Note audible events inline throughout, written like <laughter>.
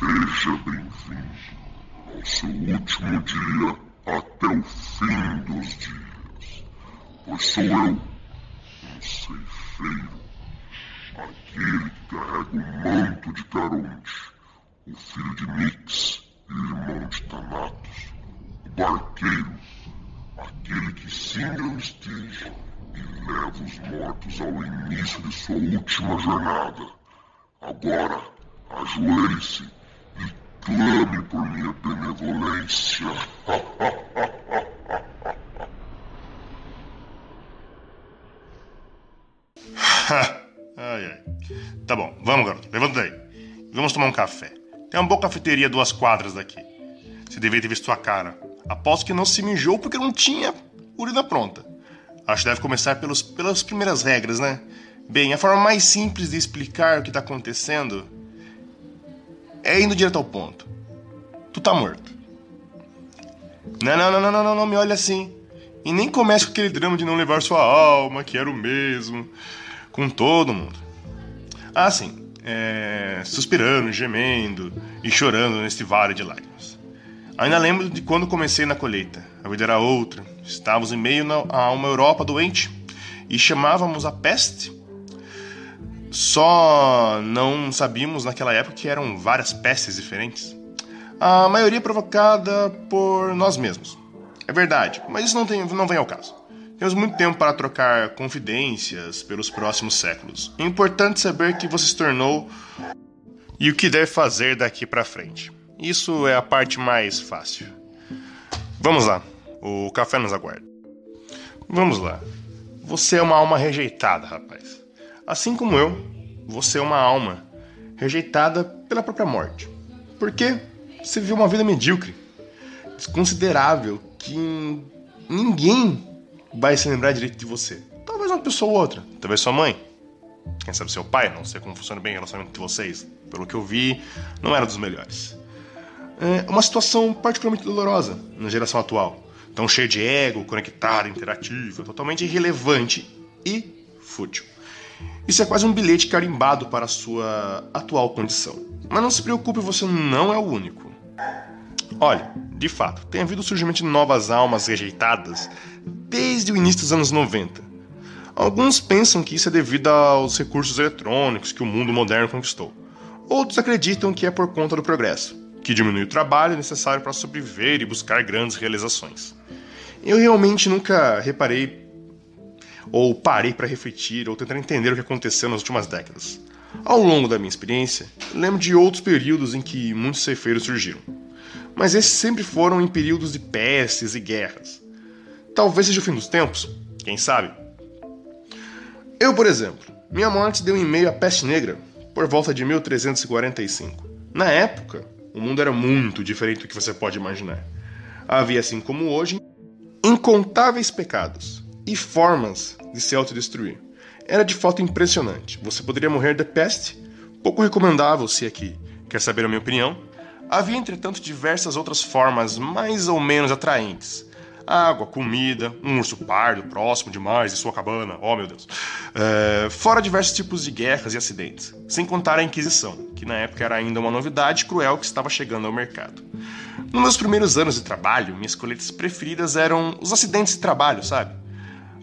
Seja bem-vindo ao seu último dia até o fim dos dias. Pois sou eu, um ceifeiro, aquele que carrega o manto de Caronte, o filho de Nix e irmão de Thanatos, o barqueiro, aquele que singra o estige e leva os mortos ao início de sua última jornada. Agora, ajoelhe-se clame por minha benevolência. <laughs> ai, ai. Tá bom, vamos, garoto. Levanta daí. Vamos tomar um café. Tem uma boa cafeteria duas quadras daqui. Você devia ter visto sua cara. Aposto que não se mijou porque não tinha urina pronta. Acho que deve começar pelos, pelas primeiras regras, né? Bem, a forma mais simples de explicar o que está acontecendo é indo direto ao ponto. Tu tá morto. Não, não, não, não, não, não, me olha assim. E nem comece com aquele drama de não levar sua alma, que era o mesmo, com todo mundo. Ah, sim. É, suspirando, gemendo e chorando neste vale de lágrimas. Ainda lembro de quando comecei na colheita. A vida era outra. Estávamos em meio a uma Europa doente e chamávamos a peste. Só não sabíamos naquela época que eram várias pestes diferentes. A maioria provocada por nós mesmos. É verdade, mas isso não, tem, não vem ao caso. Temos muito tempo para trocar confidências pelos próximos séculos. É importante saber que você se tornou e o que deve fazer daqui para frente. Isso é a parte mais fácil. Vamos lá, o café nos aguarda. Vamos lá. Você é uma alma rejeitada, rapaz. Assim como eu, você é uma alma rejeitada pela própria morte. Por quê? Você viveu uma vida medíocre, desconsiderável, que ninguém vai se lembrar direito de você. Talvez uma pessoa ou outra, talvez sua mãe, quem sabe seu pai, não sei como funciona bem o relacionamento de vocês. Pelo que eu vi, não era dos melhores. É uma situação particularmente dolorosa na geração atual. Tão cheia de ego, conectada, interativa, totalmente irrelevante e fútil. Isso é quase um bilhete carimbado para a sua atual condição. Mas não se preocupe, você não é o único. Olha, de fato, tem havido o surgimento de novas almas rejeitadas desde o início dos anos 90. Alguns pensam que isso é devido aos recursos eletrônicos que o mundo moderno conquistou. Outros acreditam que é por conta do progresso, que diminui o trabalho necessário para sobreviver e buscar grandes realizações. Eu realmente nunca reparei ou parei para refletir ou tentar entender o que aconteceu nas últimas décadas. Ao longo da minha experiência, lembro de outros períodos em que muitos ceifeiros surgiram. Mas esses sempre foram em períodos de pestes e guerras. Talvez seja o fim dos tempos, quem sabe? Eu, por exemplo, minha morte deu em meio à peste negra, por volta de 1345. Na época, o mundo era muito diferente do que você pode imaginar. Havia, assim como hoje, incontáveis pecados e formas de se autodestruir. Era de fato impressionante. Você poderia morrer de peste, pouco recomendável se aqui quer saber a minha opinião. Havia, entretanto, diversas outras formas mais ou menos atraentes. Água, comida, um urso pardo próximo demais de sua cabana, oh meu Deus. É, fora diversos tipos de guerras e acidentes, sem contar a Inquisição, que na época era ainda uma novidade cruel que estava chegando ao mercado. Nos meus primeiros anos de trabalho, minhas coletas preferidas eram os acidentes de trabalho, sabe?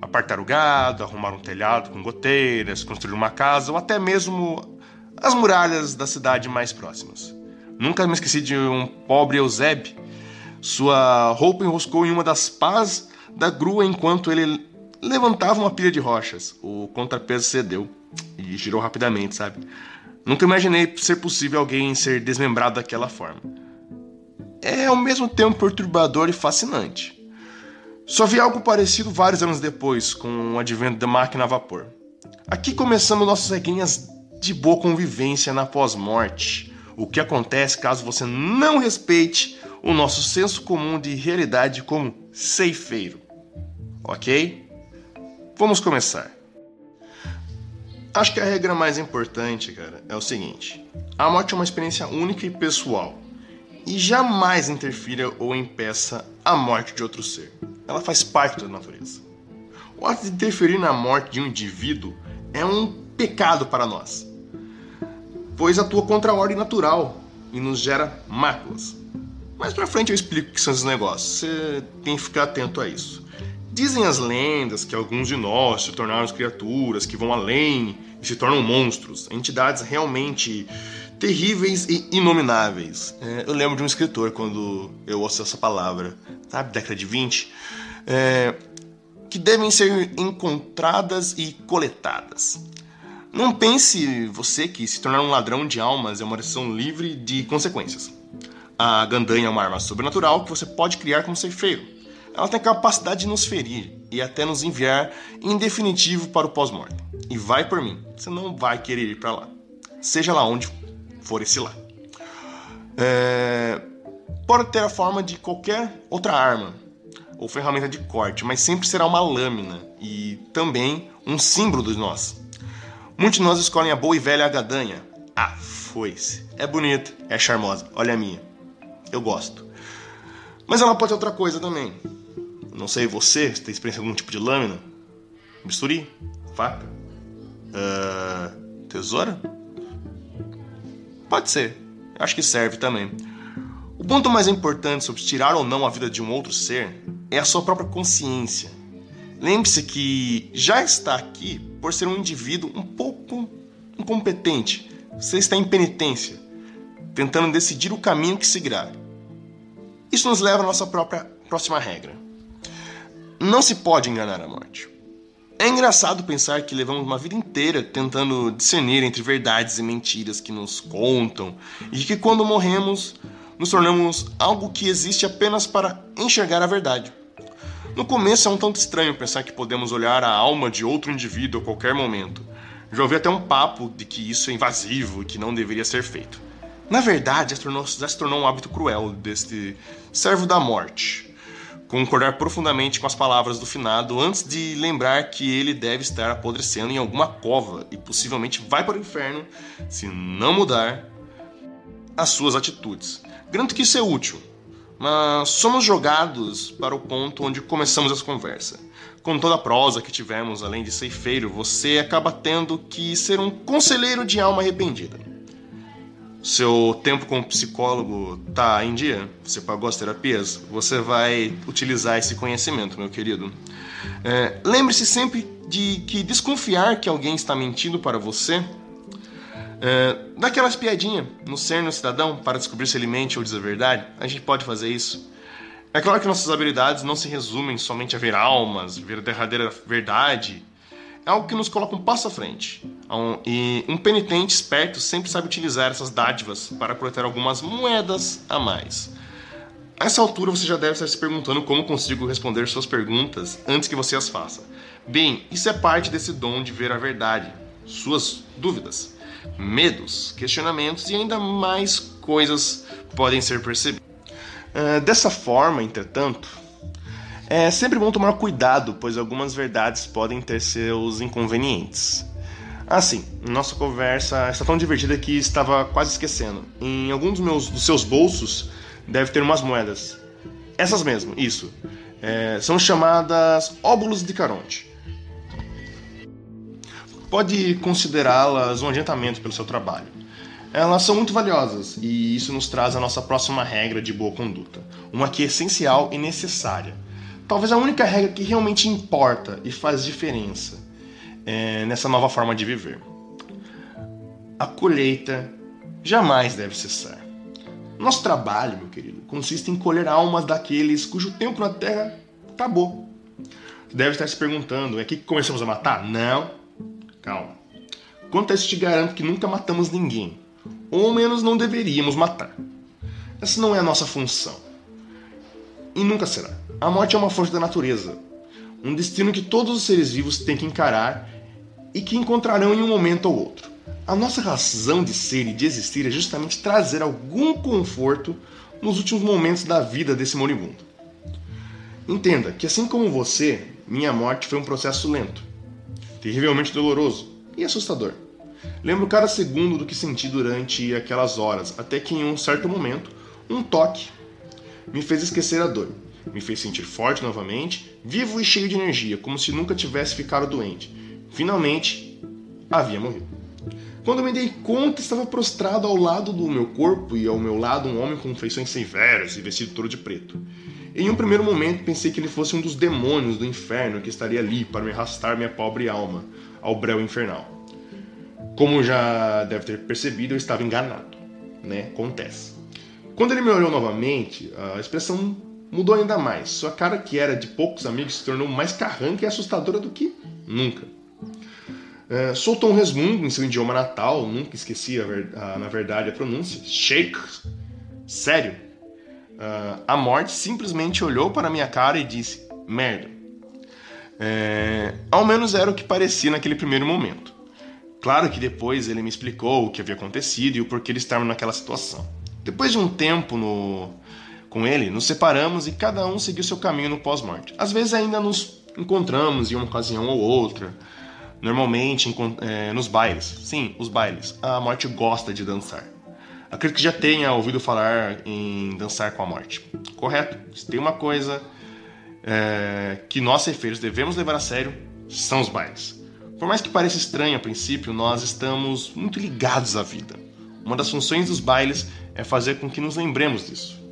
Apartar o gado, arrumar um telhado com goteiras, construir uma casa ou até mesmo as muralhas da cidade mais próximas. Nunca me esqueci de um pobre Eusébio. Sua roupa enroscou em uma das pás da grua enquanto ele levantava uma pilha de rochas. O contrapeso cedeu e girou rapidamente, sabe? Nunca imaginei ser possível alguém ser desmembrado daquela forma. É ao mesmo tempo perturbador e fascinante. Só vi algo parecido vários anos depois, com o advento da máquina a vapor. Aqui começamos nossas regrinhas de boa convivência na pós-morte. O que acontece caso você não respeite o nosso senso comum de realidade como ceifeiro. Ok? Vamos começar. Acho que a regra mais importante, cara, é o seguinte: a morte é uma experiência única e pessoal e jamais interfira ou impeça a morte de outro ser. Ela faz parte da natureza. O ato de interferir na morte de um indivíduo é um pecado para nós, pois atua contra a ordem natural. e nos gera máculas. Mais pra frente eu explico o que são esses negócios. Você tem que ficar atento a isso. Dizem as lendas que alguns de nós se tornaram criaturas que vão além e se tornam monstros, entidades realmente terríveis e inomináveis. É, eu lembro de um escritor quando eu ouço essa palavra, sabe, década de 20, é, que devem ser encontradas e coletadas. Não pense você que se tornar um ladrão de almas é uma decisão livre de consequências. A gandanha é uma arma sobrenatural que você pode criar como ceifeiro ela tem a capacidade de nos ferir e até nos enviar em definitivo para o pós-morte. E vai por mim, você não vai querer ir para lá. Seja lá onde for esse lá. É... Pode ter a forma de qualquer outra arma ou ferramenta de corte, mas sempre será uma lâmina e também um símbolo de nós. Muitos de nós escolhem a boa e velha agadanha. Ah, foi-se. É bonita, é charmosa. Olha a minha. Eu gosto. Mas ela pode ser outra coisa também. Não sei você, você tem experiência com algum tipo de lâmina? Bisturi? Faca? Uh, tesoura? Pode ser. Acho que serve também. O ponto mais importante sobre tirar ou não a vida de um outro ser é a sua própria consciência. Lembre-se que já está aqui por ser um indivíduo um pouco incompetente. Você está em penitência, tentando decidir o caminho que seguirá. Isso nos leva à nossa própria próxima regra. Não se pode enganar a morte. É engraçado pensar que levamos uma vida inteira tentando discernir entre verdades e mentiras que nos contam e que quando morremos nos tornamos algo que existe apenas para enxergar a verdade. No começo é um tanto estranho pensar que podemos olhar a alma de outro indivíduo a qualquer momento. Já ouvi até um papo de que isso é invasivo e que não deveria ser feito. Na verdade, já, tornou, já se tornou um hábito cruel deste servo da morte concordar profundamente com as palavras do finado antes de lembrar que ele deve estar apodrecendo em alguma cova e possivelmente vai para o inferno se não mudar as suas atitudes. Garanto que isso é útil, mas somos jogados para o ponto onde começamos essa conversa. Com toda a prosa que tivemos, além de ceifeiro, você acaba tendo que ser um conselheiro de alma arrependida seu tempo como psicólogo tá em dia, você pagou as terapias, você vai utilizar esse conhecimento, meu querido. É, Lembre-se sempre de que desconfiar que alguém está mentindo para você é, daquela espiadinha no cerne do cidadão para descobrir se ele mente ou diz a verdade. A gente pode fazer isso. É claro que nossas habilidades não se resumem somente a ver almas, ver a derradeira verdade é algo que nos coloca um passo à frente. E um penitente esperto sempre sabe utilizar essas dádivas para coletar algumas moedas a mais. A essa altura você já deve estar se perguntando como consigo responder suas perguntas antes que você as faça. Bem, isso é parte desse dom de ver a verdade, suas dúvidas, medos, questionamentos e ainda mais coisas podem ser percebidas. Uh, dessa forma, entretanto, é sempre bom tomar cuidado, pois algumas verdades podem ter seus inconvenientes. Assim, nossa conversa está tão divertida que estava quase esquecendo. Em algum dos, meus, dos seus bolsos deve ter umas moedas. Essas mesmo, isso. É, são chamadas óbulos de Caronte. Pode considerá-las um adiantamento pelo seu trabalho. Elas são muito valiosas e isso nos traz a nossa próxima regra de boa conduta, uma que é essencial e necessária talvez a única regra que realmente importa e faz diferença é, nessa nova forma de viver. A colheita jamais deve cessar. Nosso trabalho, meu querido, consiste em colher almas daqueles cujo tempo na Terra acabou. Você deve estar se perguntando: é aqui que começamos a matar? Não. Calma. Quanto a isso, te garanto que nunca matamos ninguém. Ou menos não deveríamos matar. Essa não é a nossa função. E nunca será. A morte é uma força da natureza, um destino que todos os seres vivos têm que encarar e que encontrarão em um momento ou outro. A nossa razão de ser e de existir é justamente trazer algum conforto nos últimos momentos da vida desse moribundo. Entenda que, assim como você, minha morte foi um processo lento, terrivelmente doloroso e assustador. Lembro cada segundo do que senti durante aquelas horas, até que em um certo momento, um toque me fez esquecer a dor me fez sentir forte novamente, vivo e cheio de energia, como se nunca tivesse ficado doente. Finalmente, havia morrido. Quando me dei conta, estava prostrado ao lado do meu corpo e ao meu lado um homem com feições severas e vestido todo de preto. Em um primeiro momento pensei que ele fosse um dos demônios do inferno que estaria ali para me arrastar minha pobre alma ao breu infernal. Como já deve ter percebido, eu estava enganado, né? Acontece. Quando ele me olhou novamente, a expressão mudou ainda mais. Sua cara, que era de poucos amigos, se tornou mais carranca e assustadora do que nunca. É, soltou um resmungo em seu idioma natal, nunca esqueci, a ver, a, na verdade, a pronúncia. Shake. Sério. Uh, a morte simplesmente olhou para minha cara e disse: Merda. É, ao menos era o que parecia naquele primeiro momento. Claro que depois ele me explicou o que havia acontecido e o porquê ele estava naquela situação. Depois de um tempo no, com ele, nos separamos e cada um seguiu seu caminho no pós-morte. Às vezes ainda nos encontramos em uma ocasião ou outra, normalmente é, nos bailes. Sim, os bailes. A morte gosta de dançar. Acredito que já tenha ouvido falar em dançar com a morte. Correto. Se tem uma coisa é, que nós ceifeiros devemos levar a sério, são os bailes. Por mais que pareça estranho a princípio, nós estamos muito ligados à vida. Uma das funções dos bailes é fazer com que nos lembremos disso.